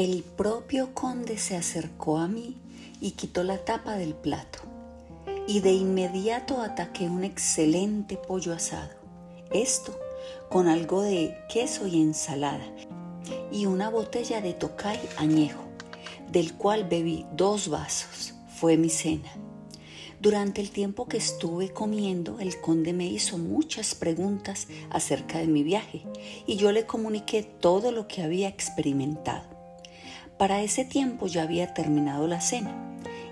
El propio conde se acercó a mí y quitó la tapa del plato. Y de inmediato ataqué un excelente pollo asado. Esto con algo de queso y ensalada y una botella de tocay añejo, del cual bebí dos vasos. Fue mi cena. Durante el tiempo que estuve comiendo, el conde me hizo muchas preguntas acerca de mi viaje y yo le comuniqué todo lo que había experimentado. Para ese tiempo ya había terminado la cena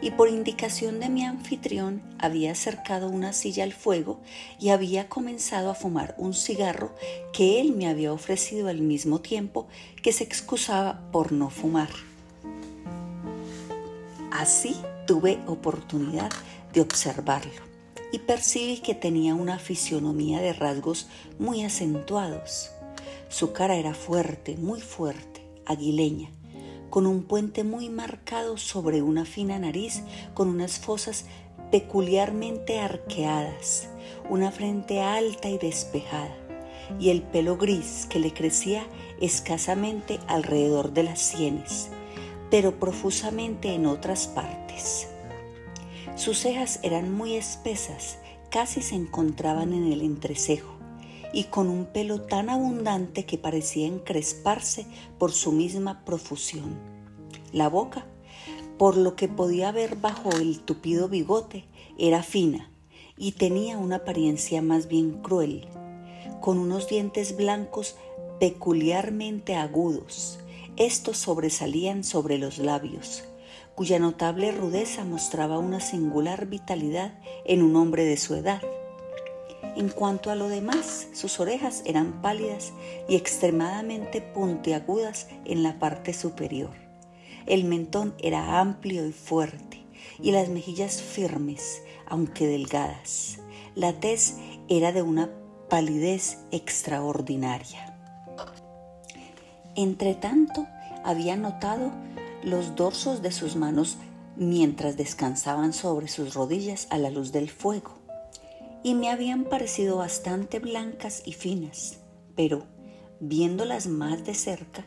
y por indicación de mi anfitrión había acercado una silla al fuego y había comenzado a fumar un cigarro que él me había ofrecido al mismo tiempo que se excusaba por no fumar. Así tuve oportunidad de observarlo y percibí que tenía una fisionomía de rasgos muy acentuados. Su cara era fuerte, muy fuerte, aguileña, con un puente muy marcado sobre una fina nariz con unas fosas peculiarmente arqueadas, una frente alta y despejada, y el pelo gris que le crecía escasamente alrededor de las sienes, pero profusamente en otras partes. Sus cejas eran muy espesas, casi se encontraban en el entrecejo, y con un pelo tan abundante que parecía encresparse por su misma profusión. La boca, por lo que podía ver bajo el tupido bigote, era fina y tenía una apariencia más bien cruel, con unos dientes blancos peculiarmente agudos. Estos sobresalían sobre los labios, cuya notable rudeza mostraba una singular vitalidad en un hombre de su edad en cuanto a lo demás, sus orejas eran pálidas y extremadamente puntiagudas en la parte superior. El mentón era amplio y fuerte y las mejillas firmes, aunque delgadas. La tez era de una palidez extraordinaria. Entretanto, había notado los dorsos de sus manos mientras descansaban sobre sus rodillas a la luz del fuego y me habían parecido bastante blancas y finas, pero viéndolas más de cerca,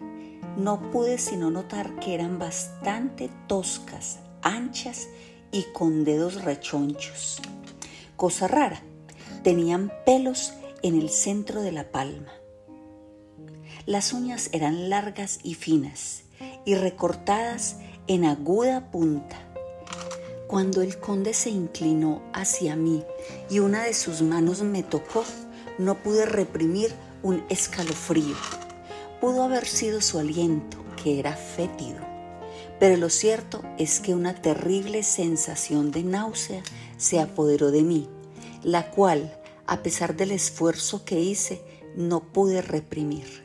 no pude sino notar que eran bastante toscas, anchas y con dedos rechonchos. Cosa rara, tenían pelos en el centro de la palma. Las uñas eran largas y finas y recortadas en aguda punta cuando el conde se inclinó hacia mí y una de sus manos me tocó, no pude reprimir un escalofrío. Pudo haber sido su aliento, que era fétido, pero lo cierto es que una terrible sensación de náusea se apoderó de mí, la cual, a pesar del esfuerzo que hice, no pude reprimir.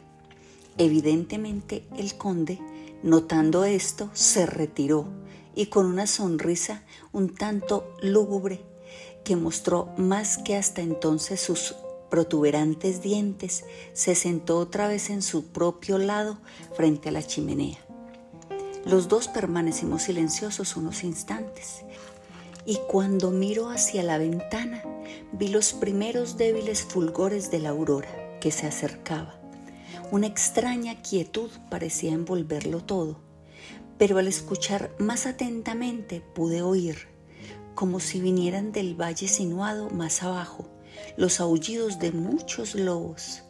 Evidentemente el conde, notando esto, se retiró y con una sonrisa un tanto lúgubre que mostró más que hasta entonces sus protuberantes dientes, se sentó otra vez en su propio lado frente a la chimenea. Los dos permanecimos silenciosos unos instantes y cuando miro hacia la ventana vi los primeros débiles fulgores de la aurora que se acercaba. Una extraña quietud parecía envolverlo todo pero al escuchar más atentamente pude oír, como si vinieran del valle sinuado más abajo, los aullidos de muchos lobos.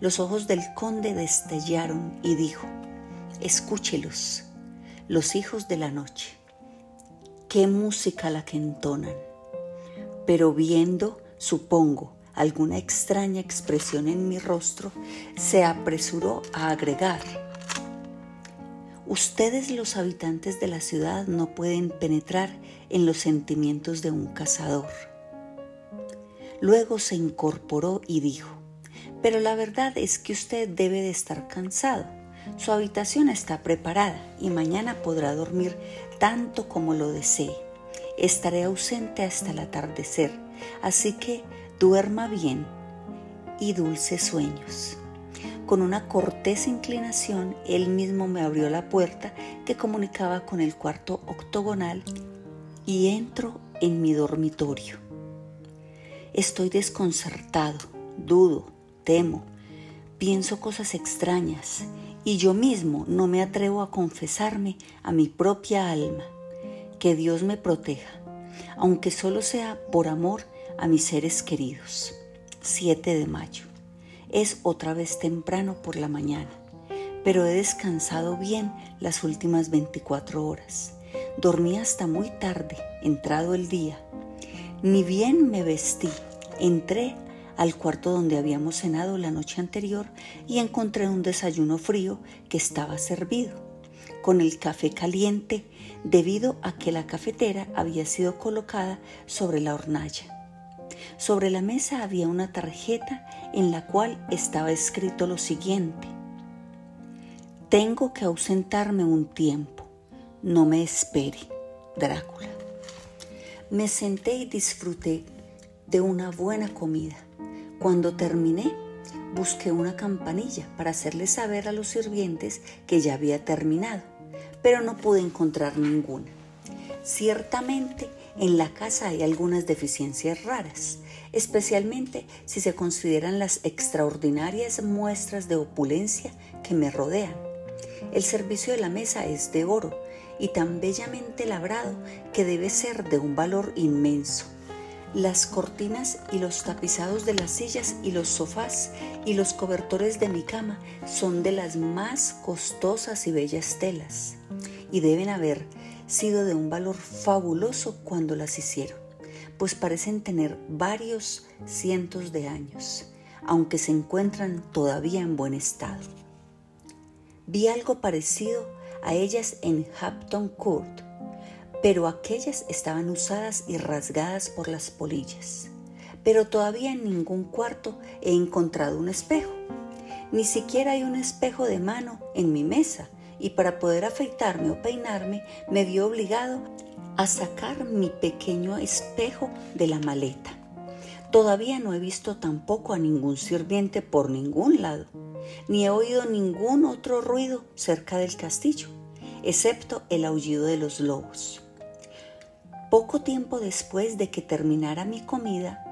Los ojos del conde destellaron y dijo, escúchelos, los hijos de la noche. Qué música la que entonan. Pero viendo, supongo, alguna extraña expresión en mi rostro, se apresuró a agregar, Ustedes los habitantes de la ciudad no pueden penetrar en los sentimientos de un cazador. Luego se incorporó y dijo, pero la verdad es que usted debe de estar cansado. Su habitación está preparada y mañana podrá dormir tanto como lo desee. Estaré ausente hasta el atardecer, así que duerma bien y dulces sueños. Con una cortés inclinación, él mismo me abrió la puerta que comunicaba con el cuarto octogonal y entro en mi dormitorio. Estoy desconcertado, dudo, temo, pienso cosas extrañas y yo mismo no me atrevo a confesarme a mi propia alma. Que Dios me proteja, aunque solo sea por amor a mis seres queridos. 7 de mayo. Es otra vez temprano por la mañana, pero he descansado bien las últimas 24 horas. Dormí hasta muy tarde, entrado el día. Ni bien me vestí, entré al cuarto donde habíamos cenado la noche anterior y encontré un desayuno frío que estaba servido, con el café caliente debido a que la cafetera había sido colocada sobre la hornalla. Sobre la mesa había una tarjeta en la cual estaba escrito lo siguiente. Tengo que ausentarme un tiempo. No me espere. Drácula. Me senté y disfruté de una buena comida. Cuando terminé, busqué una campanilla para hacerle saber a los sirvientes que ya había terminado, pero no pude encontrar ninguna. Ciertamente, en la casa hay algunas deficiencias raras, especialmente si se consideran las extraordinarias muestras de opulencia que me rodean. El servicio de la mesa es de oro y tan bellamente labrado que debe ser de un valor inmenso las cortinas y los tapizados de las sillas y los sofás y los cobertores de mi cama son de las más costosas y bellas telas y deben haber sido de un valor fabuloso cuando las hicieron, pues parecen tener varios cientos de años, aunque se encuentran todavía en buen estado. Vi algo parecido a ellas en Hampton Court, pero aquellas estaban usadas y rasgadas por las polillas. Pero todavía en ningún cuarto he encontrado un espejo. Ni siquiera hay un espejo de mano en mi mesa y para poder afeitarme o peinarme me vi obligado a sacar mi pequeño espejo de la maleta. Todavía no he visto tampoco a ningún sirviente por ningún lado, ni he oído ningún otro ruido cerca del castillo, excepto el aullido de los lobos. Poco tiempo después de que terminara mi comida,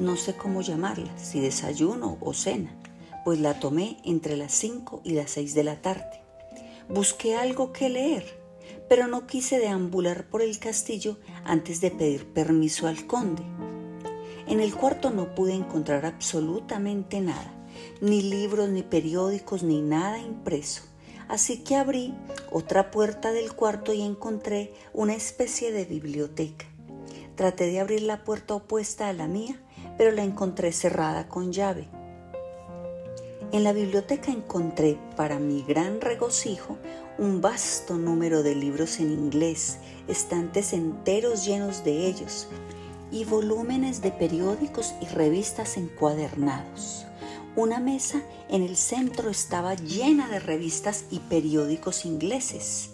no sé cómo llamarla, si desayuno o cena, pues la tomé entre las 5 y las 6 de la tarde. Busqué algo que leer, pero no quise deambular por el castillo antes de pedir permiso al conde. En el cuarto no pude encontrar absolutamente nada, ni libros, ni periódicos, ni nada impreso. Así que abrí otra puerta del cuarto y encontré una especie de biblioteca. Traté de abrir la puerta opuesta a la mía, pero la encontré cerrada con llave. En la biblioteca encontré, para mi gran regocijo, un vasto número de libros en inglés, estantes enteros llenos de ellos, y volúmenes de periódicos y revistas encuadernados. Una mesa en el centro estaba llena de revistas y periódicos ingleses,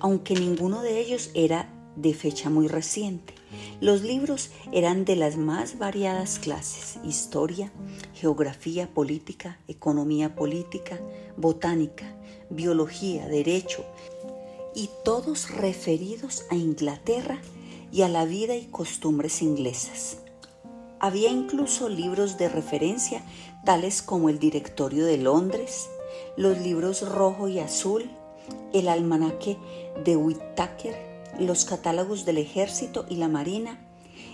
aunque ninguno de ellos era de fecha muy reciente. Los libros eran de las más variadas clases, historia, geografía política, economía política, botánica, biología, derecho, y todos referidos a Inglaterra y a la vida y costumbres inglesas. Había incluso libros de referencia tales como el Directorio de Londres, los libros rojo y azul, el almanaque de Whittaker, los catálogos del ejército y la marina,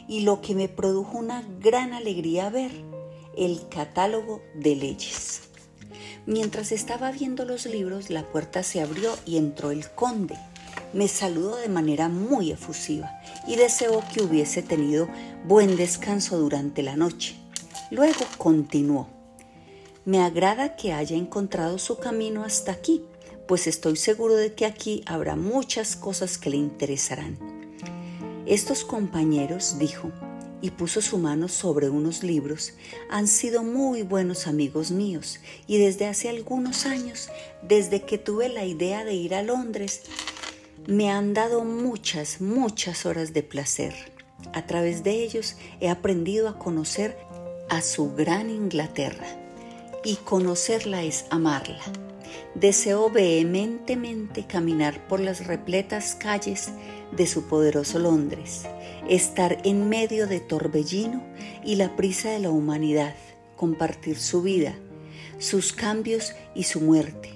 y lo que me produjo una gran alegría ver, el catálogo de leyes. Mientras estaba viendo los libros, la puerta se abrió y entró el conde me saludó de manera muy efusiva y deseó que hubiese tenido buen descanso durante la noche. Luego continuó. Me agrada que haya encontrado su camino hasta aquí, pues estoy seguro de que aquí habrá muchas cosas que le interesarán. Estos compañeros, dijo, y puso su mano sobre unos libros, han sido muy buenos amigos míos y desde hace algunos años, desde que tuve la idea de ir a Londres, me han dado muchas, muchas horas de placer. A través de ellos he aprendido a conocer a su gran Inglaterra y conocerla es amarla. Deseo vehementemente caminar por las repletas calles de su poderoso Londres, estar en medio de torbellino y la prisa de la humanidad, compartir su vida, sus cambios y su muerte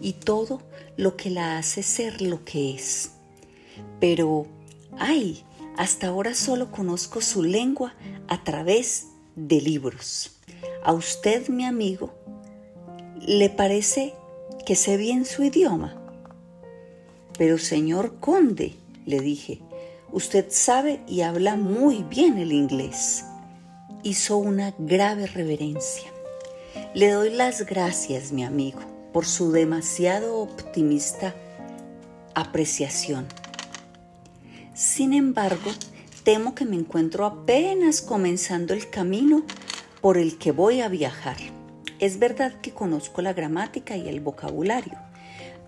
y todo lo que la hace ser lo que es. Pero, ay, hasta ahora solo conozco su lengua a través de libros. A usted, mi amigo, ¿le parece que sé bien su idioma? Pero señor conde, le dije, usted sabe y habla muy bien el inglés. Hizo una grave reverencia. Le doy las gracias, mi amigo, por su demasiado optimista apreciación. Sin embargo, temo que me encuentro apenas comenzando el camino por el que voy a viajar. Es verdad que conozco la gramática y el vocabulario,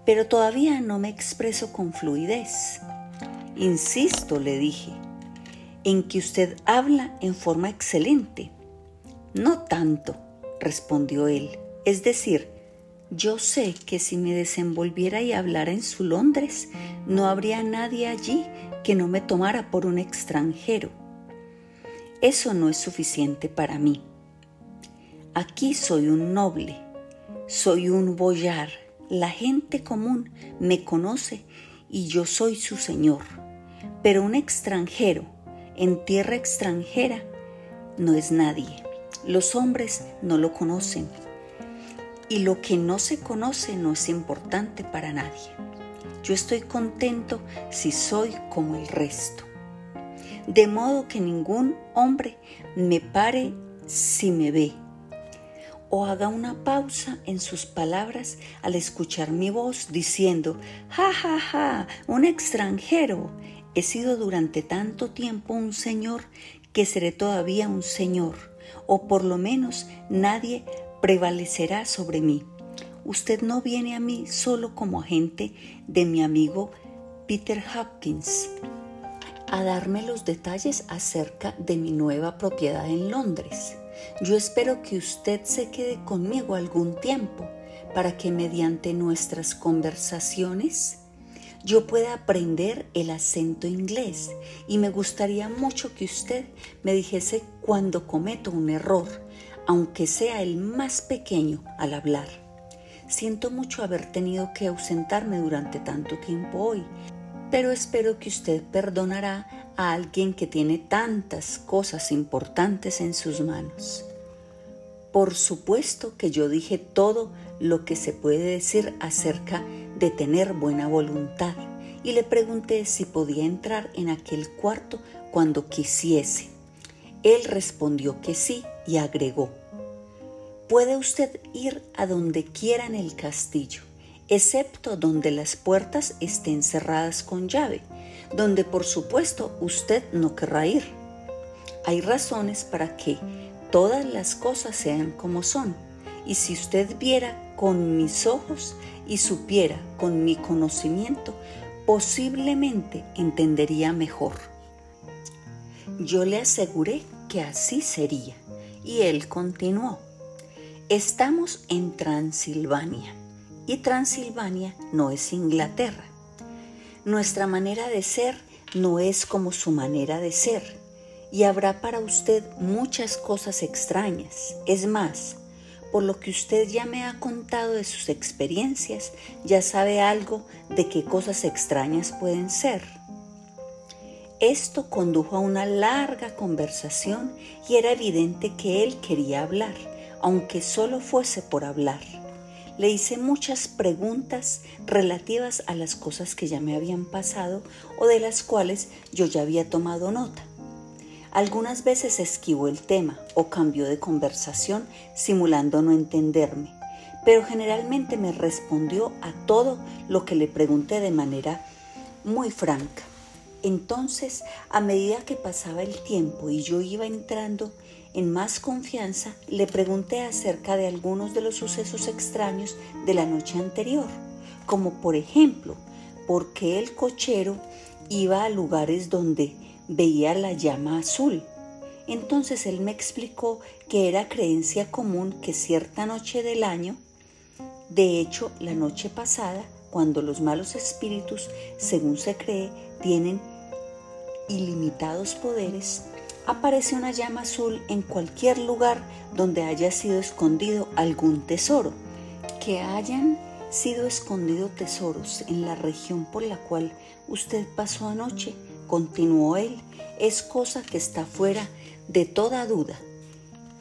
pero todavía no me expreso con fluidez. Insisto, le dije, en que usted habla en forma excelente. No tanto, respondió él. Es decir, yo sé que si me desenvolviera y hablara en su Londres, no habría nadie allí que no me tomara por un extranjero. Eso no es suficiente para mí. Aquí soy un noble, soy un boyar, la gente común me conoce y yo soy su señor. Pero un extranjero en tierra extranjera no es nadie. Los hombres no lo conocen. Y lo que no se conoce no es importante para nadie. Yo estoy contento si soy como el resto. De modo que ningún hombre me pare si me ve o haga una pausa en sus palabras al escuchar mi voz diciendo, ja, ja, ja, un extranjero. He sido durante tanto tiempo un señor que seré todavía un señor, o por lo menos nadie prevalecerá sobre mí. Usted no viene a mí solo como agente de mi amigo Peter Hopkins a darme los detalles acerca de mi nueva propiedad en Londres. Yo espero que usted se quede conmigo algún tiempo para que mediante nuestras conversaciones yo pueda aprender el acento inglés y me gustaría mucho que usted me dijese cuando cometo un error, aunque sea el más pequeño al hablar. Siento mucho haber tenido que ausentarme durante tanto tiempo hoy, pero espero que usted perdonará a alguien que tiene tantas cosas importantes en sus manos. Por supuesto que yo dije todo lo que se puede decir acerca de tener buena voluntad y le pregunté si podía entrar en aquel cuarto cuando quisiese. Él respondió que sí y agregó, Puede usted ir a donde quiera en el castillo, excepto donde las puertas estén cerradas con llave, donde por supuesto usted no querrá ir. Hay razones para que todas las cosas sean como son, y si usted viera con mis ojos y supiera con mi conocimiento, posiblemente entendería mejor. Yo le aseguré que así sería, y él continuó. Estamos en Transilvania y Transilvania no es Inglaterra. Nuestra manera de ser no es como su manera de ser y habrá para usted muchas cosas extrañas. Es más, por lo que usted ya me ha contado de sus experiencias, ya sabe algo de qué cosas extrañas pueden ser. Esto condujo a una larga conversación y era evidente que él quería hablar aunque solo fuese por hablar. Le hice muchas preguntas relativas a las cosas que ya me habían pasado o de las cuales yo ya había tomado nota. Algunas veces esquivó el tema o cambió de conversación simulando no entenderme, pero generalmente me respondió a todo lo que le pregunté de manera muy franca. Entonces, a medida que pasaba el tiempo y yo iba entrando en más confianza, le pregunté acerca de algunos de los sucesos extraños de la noche anterior, como por ejemplo, por qué el cochero iba a lugares donde veía la llama azul. Entonces él me explicó que era creencia común que cierta noche del año, de hecho la noche pasada, cuando los malos espíritus, según se cree, tienen ilimitados poderes, aparece una llama azul en cualquier lugar donde haya sido escondido algún tesoro. Que hayan sido escondido tesoros en la región por la cual usted pasó anoche, continuó él, es cosa que está fuera de toda duda.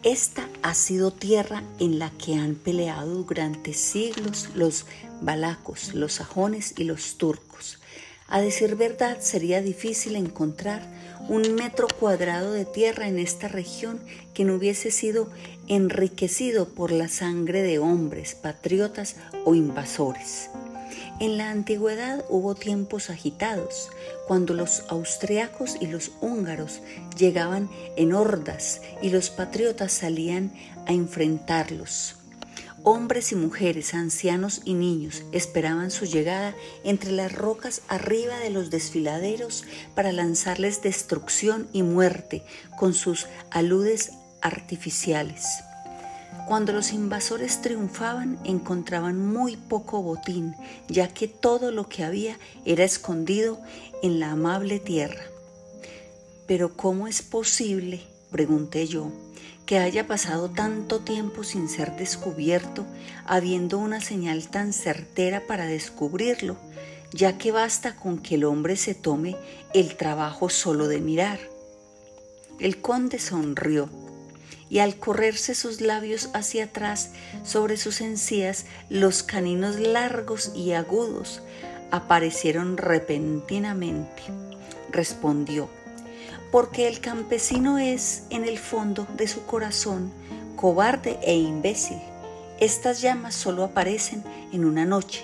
Esta ha sido tierra en la que han peleado durante siglos los balacos, los sajones y los turcos. A decir verdad, sería difícil encontrar un metro cuadrado de tierra en esta región que no hubiese sido enriquecido por la sangre de hombres, patriotas o invasores. En la antigüedad hubo tiempos agitados, cuando los austriacos y los húngaros llegaban en hordas y los patriotas salían a enfrentarlos. Hombres y mujeres, ancianos y niños esperaban su llegada entre las rocas arriba de los desfiladeros para lanzarles destrucción y muerte con sus aludes artificiales. Cuando los invasores triunfaban encontraban muy poco botín, ya que todo lo que había era escondido en la amable tierra. Pero ¿cómo es posible, pregunté yo, que haya pasado tanto tiempo sin ser descubierto, habiendo una señal tan certera para descubrirlo, ya que basta con que el hombre se tome el trabajo solo de mirar. El conde sonrió y al correrse sus labios hacia atrás sobre sus encías, los caninos largos y agudos aparecieron repentinamente. Respondió, porque el campesino es, en el fondo de su corazón, cobarde e imbécil. Estas llamas solo aparecen en una noche,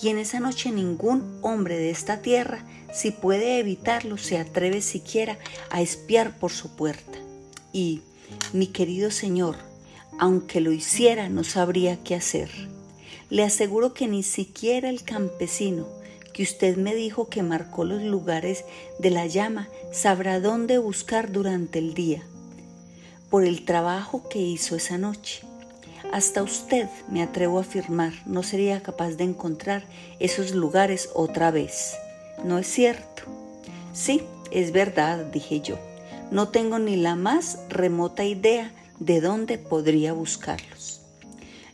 y en esa noche ningún hombre de esta tierra, si puede evitarlo, se atreve siquiera a espiar por su puerta. Y, mi querido señor, aunque lo hiciera, no sabría qué hacer. Le aseguro que ni siquiera el campesino, que usted me dijo que marcó los lugares de la llama, sabrá dónde buscar durante el día, por el trabajo que hizo esa noche. Hasta usted, me atrevo a afirmar, no sería capaz de encontrar esos lugares otra vez. ¿No es cierto? Sí, es verdad, dije yo. No tengo ni la más remota idea de dónde podría buscarlos.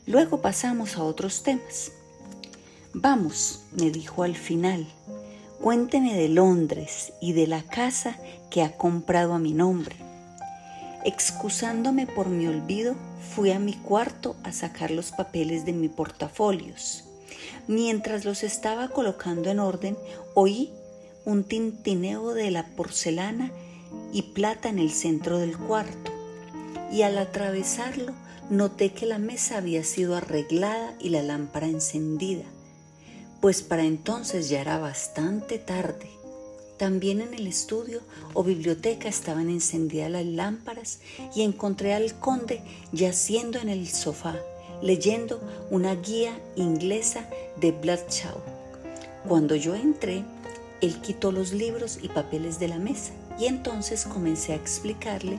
Luego pasamos a otros temas. Vamos, me dijo al final, cuénteme de Londres y de la casa que ha comprado a mi nombre. Excusándome por mi olvido, fui a mi cuarto a sacar los papeles de mi portafolios. Mientras los estaba colocando en orden, oí un tintineo de la porcelana y plata en el centro del cuarto, y al atravesarlo noté que la mesa había sido arreglada y la lámpara encendida, pues para entonces ya era bastante tarde. También en el estudio o biblioteca estaban encendidas las lámparas y encontré al conde yaciendo en el sofá, leyendo una guía inglesa de Bradshaw. Cuando yo entré, él quitó los libros y papeles de la mesa y entonces comencé a explicarle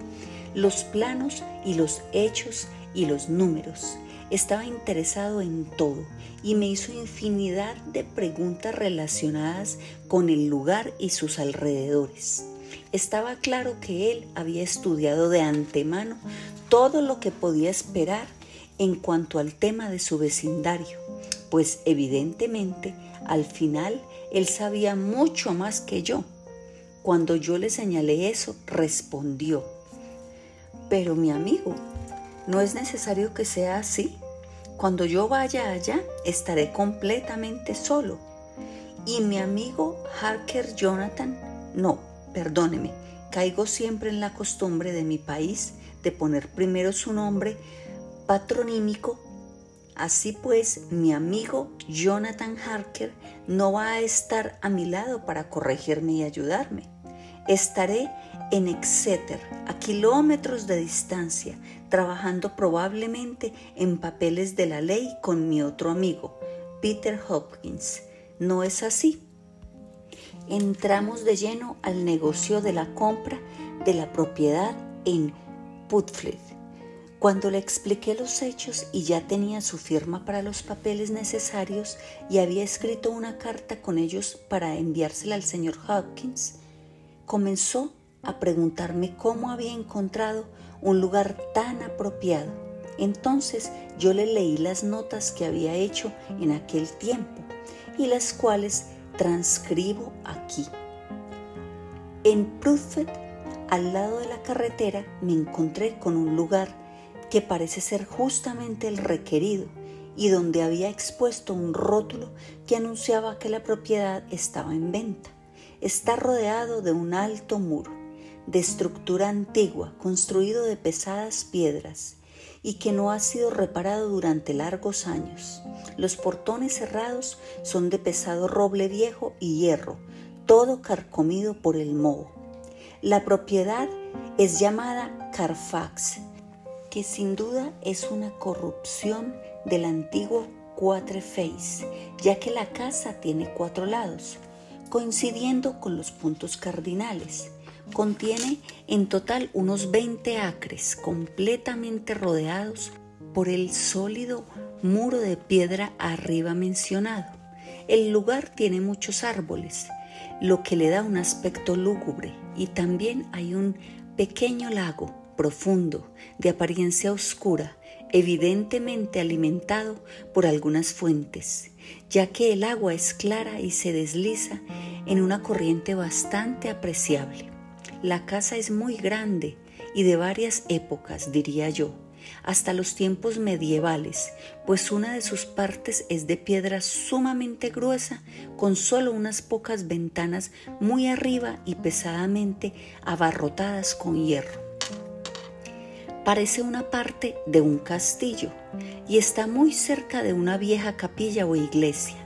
los planos y los hechos y los números. Estaba interesado en todo y me hizo infinidad de preguntas relacionadas con el lugar y sus alrededores. Estaba claro que él había estudiado de antemano todo lo que podía esperar en cuanto al tema de su vecindario, pues evidentemente al final él sabía mucho más que yo cuando yo le señalé eso, respondió, pero mi amigo, no es necesario que sea así. Cuando yo vaya allá, estaré completamente solo. Y mi amigo Harker Jonathan, no, perdóneme, caigo siempre en la costumbre de mi país de poner primero su nombre patronímico. Así pues, mi amigo Jonathan Harker no va a estar a mi lado para corregirme y ayudarme. Estaré en Exeter, a kilómetros de distancia, trabajando probablemente en papeles de la ley con mi otro amigo, Peter Hopkins. ¿No es así? Entramos de lleno al negocio de la compra de la propiedad en Putfleet. Cuando le expliqué los hechos y ya tenía su firma para los papeles necesarios y había escrito una carta con ellos para enviársela al señor Hopkins, comenzó a preguntarme cómo había encontrado un lugar tan apropiado. Entonces yo le leí las notas que había hecho en aquel tiempo y las cuales transcribo aquí. En Prudfet, al lado de la carretera, me encontré con un lugar que parece ser justamente el requerido y donde había expuesto un rótulo que anunciaba que la propiedad estaba en venta. Está rodeado de un alto muro, de estructura antigua, construido de pesadas piedras y que no ha sido reparado durante largos años. Los portones cerrados son de pesado roble viejo y hierro, todo carcomido por el moho. La propiedad es llamada Carfax, que sin duda es una corrupción del antiguo Quatre Face, ya que la casa tiene cuatro lados, coincidiendo con los puntos cardinales. Contiene en total unos 20 acres completamente rodeados por el sólido muro de piedra arriba mencionado. El lugar tiene muchos árboles, lo que le da un aspecto lúgubre y también hay un pequeño lago profundo de apariencia oscura, evidentemente alimentado por algunas fuentes, ya que el agua es clara y se desliza en una corriente bastante apreciable. La casa es muy grande y de varias épocas, diría yo, hasta los tiempos medievales, pues una de sus partes es de piedra sumamente gruesa, con solo unas pocas ventanas muy arriba y pesadamente abarrotadas con hierro. Parece una parte de un castillo y está muy cerca de una vieja capilla o iglesia.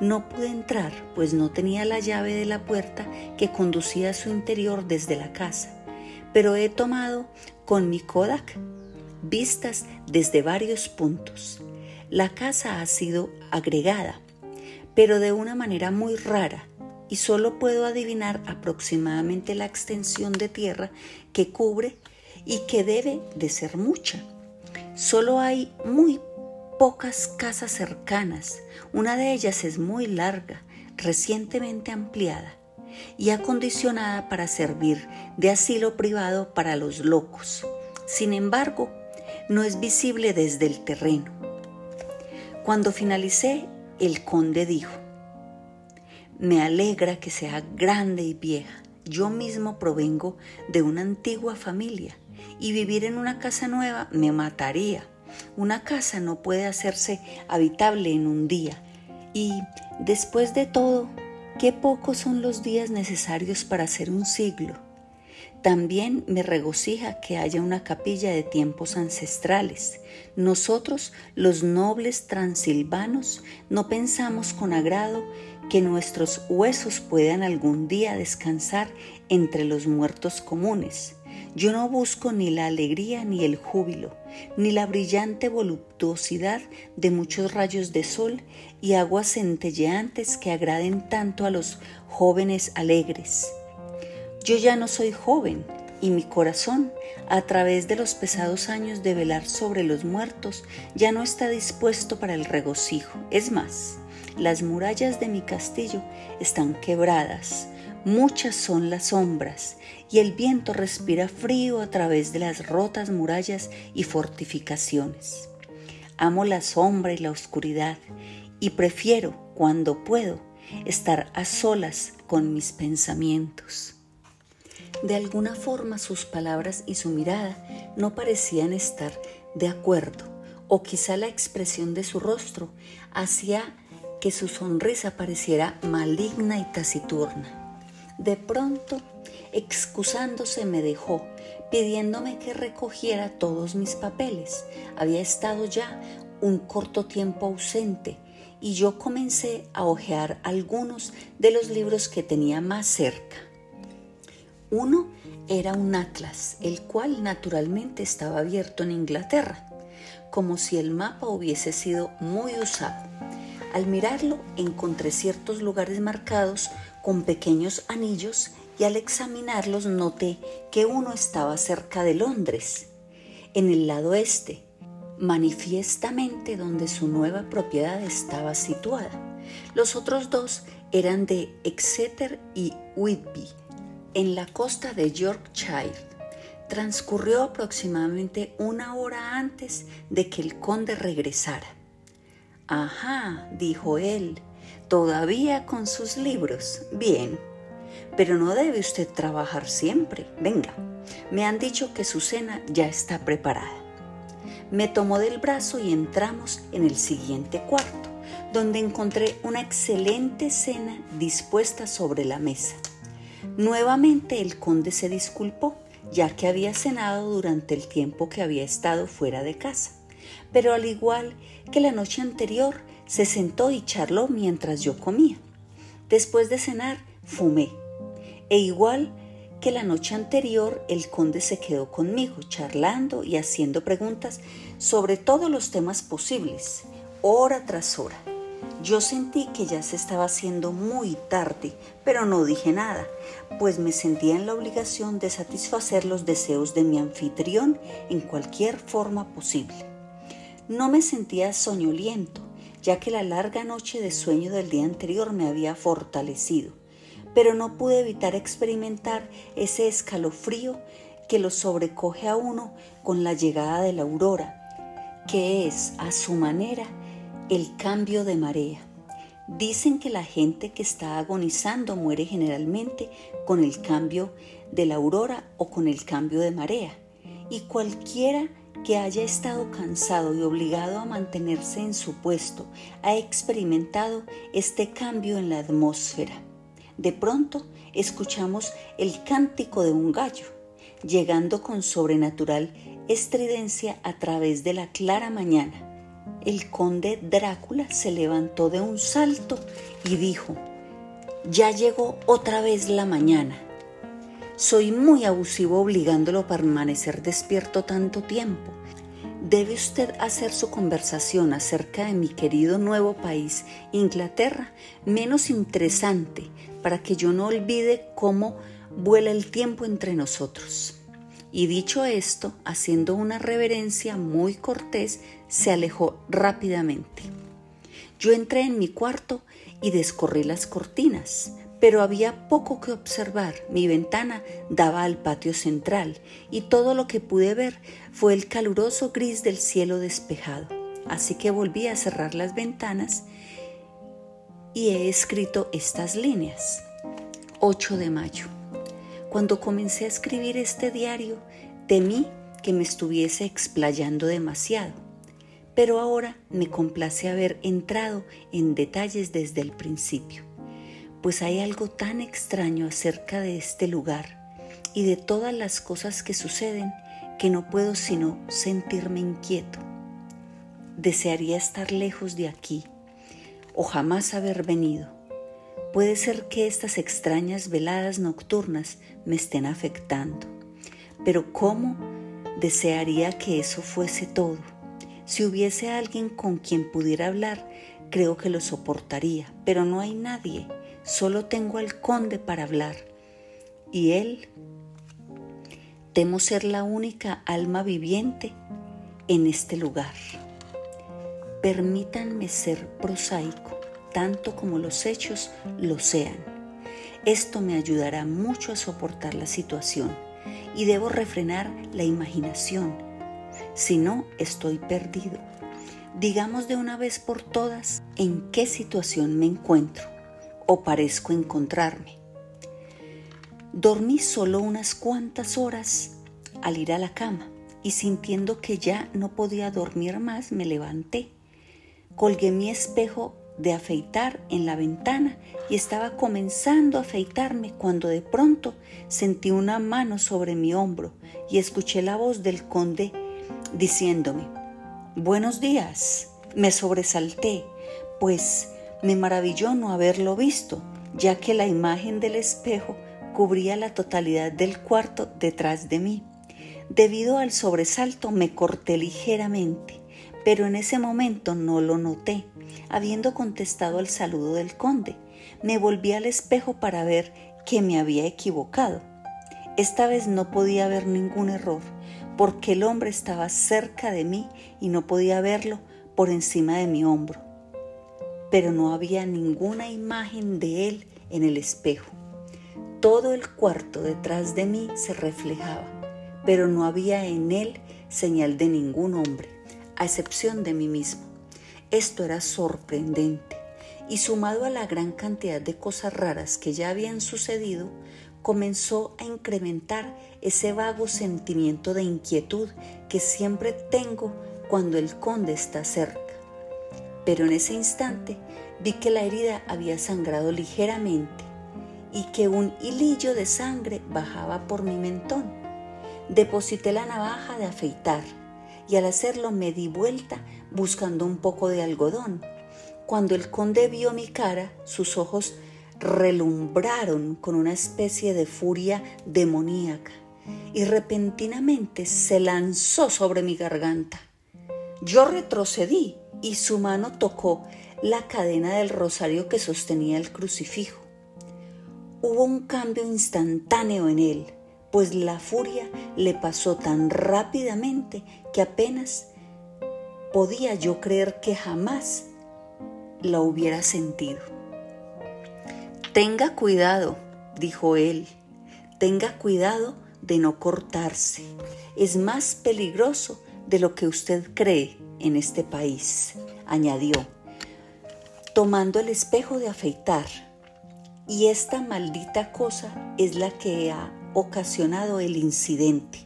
No pude entrar, pues no tenía la llave de la puerta que conducía a su interior desde la casa, pero he tomado con mi Kodak vistas desde varios puntos. La casa ha sido agregada, pero de una manera muy rara, y solo puedo adivinar aproximadamente la extensión de tierra que cubre y que debe de ser mucha. Solo hay muy pocas casas cercanas, una de ellas es muy larga, recientemente ampliada y acondicionada para servir de asilo privado para los locos. Sin embargo, no es visible desde el terreno. Cuando finalicé, el conde dijo, me alegra que sea grande y vieja. Yo mismo provengo de una antigua familia y vivir en una casa nueva me mataría. Una casa no puede hacerse habitable en un día. Y después de todo, qué pocos son los días necesarios para hacer un siglo. También me regocija que haya una capilla de tiempos ancestrales. Nosotros, los nobles transilvanos, no pensamos con agrado que nuestros huesos puedan algún día descansar entre los muertos comunes. Yo no busco ni la alegría ni el júbilo, ni la brillante voluptuosidad de muchos rayos de sol y aguas centelleantes que agraden tanto a los jóvenes alegres. Yo ya no soy joven y mi corazón, a través de los pesados años de velar sobre los muertos, ya no está dispuesto para el regocijo. Es más, las murallas de mi castillo están quebradas, muchas son las sombras y el viento respira frío a través de las rotas murallas y fortificaciones. Amo la sombra y la oscuridad y prefiero, cuando puedo, estar a solas con mis pensamientos. De alguna forma sus palabras y su mirada no parecían estar de acuerdo, o quizá la expresión de su rostro hacía que su sonrisa pareciera maligna y taciturna. De pronto, excusándose, me dejó, pidiéndome que recogiera todos mis papeles. Había estado ya un corto tiempo ausente y yo comencé a hojear algunos de los libros que tenía más cerca. Uno era un atlas, el cual naturalmente estaba abierto en Inglaterra, como si el mapa hubiese sido muy usado. Al mirarlo encontré ciertos lugares marcados con pequeños anillos y al examinarlos noté que uno estaba cerca de Londres, en el lado este, manifiestamente donde su nueva propiedad estaba situada. Los otros dos eran de Exeter y Whitby, en la costa de Yorkshire. Transcurrió aproximadamente una hora antes de que el conde regresara. Ajá, dijo él, todavía con sus libros. Bien, pero no debe usted trabajar siempre. Venga, me han dicho que su cena ya está preparada. Me tomó del brazo y entramos en el siguiente cuarto, donde encontré una excelente cena dispuesta sobre la mesa. Nuevamente el conde se disculpó, ya que había cenado durante el tiempo que había estado fuera de casa. Pero al igual que la noche anterior, se sentó y charló mientras yo comía. Después de cenar, fumé. E igual que la noche anterior, el conde se quedó conmigo, charlando y haciendo preguntas sobre todos los temas posibles, hora tras hora. Yo sentí que ya se estaba haciendo muy tarde, pero no dije nada, pues me sentía en la obligación de satisfacer los deseos de mi anfitrión en cualquier forma posible. No me sentía soñoliento, ya que la larga noche de sueño del día anterior me había fortalecido, pero no pude evitar experimentar ese escalofrío que lo sobrecoge a uno con la llegada de la aurora, que es, a su manera, el cambio de marea. Dicen que la gente que está agonizando muere generalmente con el cambio de la aurora o con el cambio de marea. Y cualquiera que haya estado cansado y obligado a mantenerse en su puesto ha experimentado este cambio en la atmósfera. De pronto escuchamos el cántico de un gallo, llegando con sobrenatural estridencia a través de la clara mañana el conde Drácula se levantó de un salto y dijo, ya llegó otra vez la mañana. Soy muy abusivo obligándolo a permanecer despierto tanto tiempo. Debe usted hacer su conversación acerca de mi querido nuevo país, Inglaterra, menos interesante para que yo no olvide cómo vuela el tiempo entre nosotros. Y dicho esto, haciendo una reverencia muy cortés, se alejó rápidamente. Yo entré en mi cuarto y descorrí las cortinas, pero había poco que observar. Mi ventana daba al patio central y todo lo que pude ver fue el caluroso gris del cielo despejado. Así que volví a cerrar las ventanas y he escrito estas líneas. 8 de mayo. Cuando comencé a escribir este diario, temí que me estuviese explayando demasiado, pero ahora me complace haber entrado en detalles desde el principio, pues hay algo tan extraño acerca de este lugar y de todas las cosas que suceden que no puedo sino sentirme inquieto. Desearía estar lejos de aquí o jamás haber venido Puede ser que estas extrañas veladas nocturnas me estén afectando, pero ¿cómo desearía que eso fuese todo? Si hubiese alguien con quien pudiera hablar, creo que lo soportaría, pero no hay nadie, solo tengo al conde para hablar. Y él, temo ser la única alma viviente en este lugar. Permítanme ser prosaico tanto como los hechos lo sean. Esto me ayudará mucho a soportar la situación y debo refrenar la imaginación. Si no, estoy perdido. Digamos de una vez por todas en qué situación me encuentro o parezco encontrarme. Dormí solo unas cuantas horas al ir a la cama y sintiendo que ya no podía dormir más me levanté. Colgué mi espejo de afeitar en la ventana y estaba comenzando a afeitarme cuando de pronto sentí una mano sobre mi hombro y escuché la voz del conde diciéndome, Buenos días. Me sobresalté, pues me maravilló no haberlo visto, ya que la imagen del espejo cubría la totalidad del cuarto detrás de mí. Debido al sobresalto me corté ligeramente, pero en ese momento no lo noté Habiendo contestado al saludo del conde, me volví al espejo para ver que me había equivocado. Esta vez no podía ver ningún error, porque el hombre estaba cerca de mí y no podía verlo por encima de mi hombro. Pero no había ninguna imagen de él en el espejo. Todo el cuarto detrás de mí se reflejaba, pero no había en él señal de ningún hombre, a excepción de mí mismo. Esto era sorprendente y sumado a la gran cantidad de cosas raras que ya habían sucedido, comenzó a incrementar ese vago sentimiento de inquietud que siempre tengo cuando el conde está cerca. Pero en ese instante vi que la herida había sangrado ligeramente y que un hilillo de sangre bajaba por mi mentón. Deposité la navaja de afeitar y al hacerlo me di vuelta buscando un poco de algodón. Cuando el conde vio mi cara, sus ojos relumbraron con una especie de furia demoníaca y repentinamente se lanzó sobre mi garganta. Yo retrocedí y su mano tocó la cadena del rosario que sostenía el crucifijo. Hubo un cambio instantáneo en él, pues la furia le pasó tan rápidamente que apenas podía yo creer que jamás la hubiera sentido. Tenga cuidado, dijo él, tenga cuidado de no cortarse. Es más peligroso de lo que usted cree en este país, añadió, tomando el espejo de afeitar. Y esta maldita cosa es la que ha ocasionado el incidente.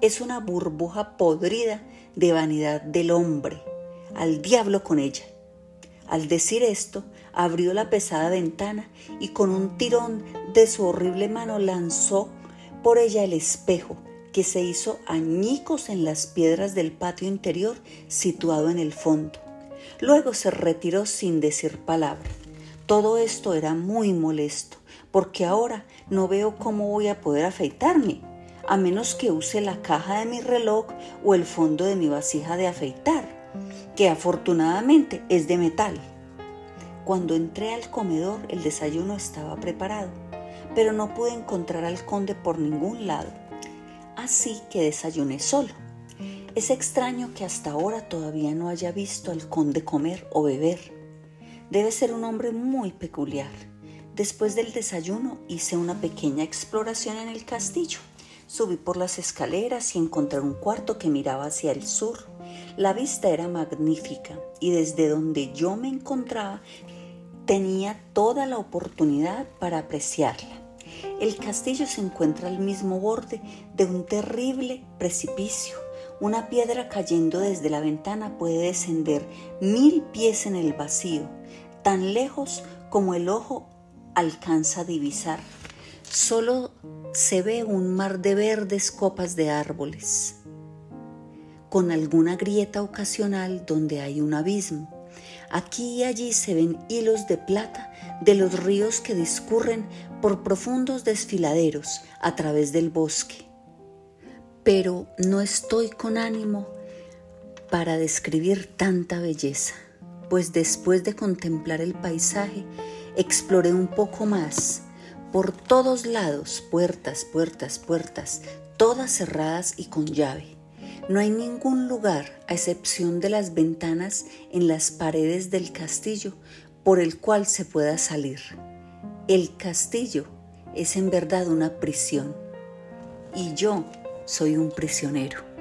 Es una burbuja podrida de vanidad del hombre. Al diablo con ella. Al decir esto, abrió la pesada ventana y con un tirón de su horrible mano lanzó por ella el espejo, que se hizo añicos en las piedras del patio interior situado en el fondo. Luego se retiró sin decir palabra. Todo esto era muy molesto, porque ahora no veo cómo voy a poder afeitarme, a menos que use la caja de mi reloj o el fondo de mi vasija de afeitar, que afortunadamente es de metal. Cuando entré al comedor el desayuno estaba preparado, pero no pude encontrar al conde por ningún lado. Así que desayuné solo. Es extraño que hasta ahora todavía no haya visto al conde comer o beber. Debe ser un hombre muy peculiar. Después del desayuno hice una pequeña exploración en el castillo. Subí por las escaleras y encontré un cuarto que miraba hacia el sur. La vista era magnífica y desde donde yo me encontraba tenía toda la oportunidad para apreciarla. El castillo se encuentra al mismo borde de un terrible precipicio. Una piedra cayendo desde la ventana puede descender mil pies en el vacío, tan lejos como el ojo alcanza a divisar. Solo se ve un mar de verdes copas de árboles, con alguna grieta ocasional donde hay un abismo. Aquí y allí se ven hilos de plata de los ríos que discurren por profundos desfiladeros a través del bosque. Pero no estoy con ánimo para describir tanta belleza, pues después de contemplar el paisaje, exploré un poco más. Por todos lados, puertas, puertas, puertas, todas cerradas y con llave. No hay ningún lugar, a excepción de las ventanas en las paredes del castillo, por el cual se pueda salir. El castillo es en verdad una prisión y yo soy un prisionero.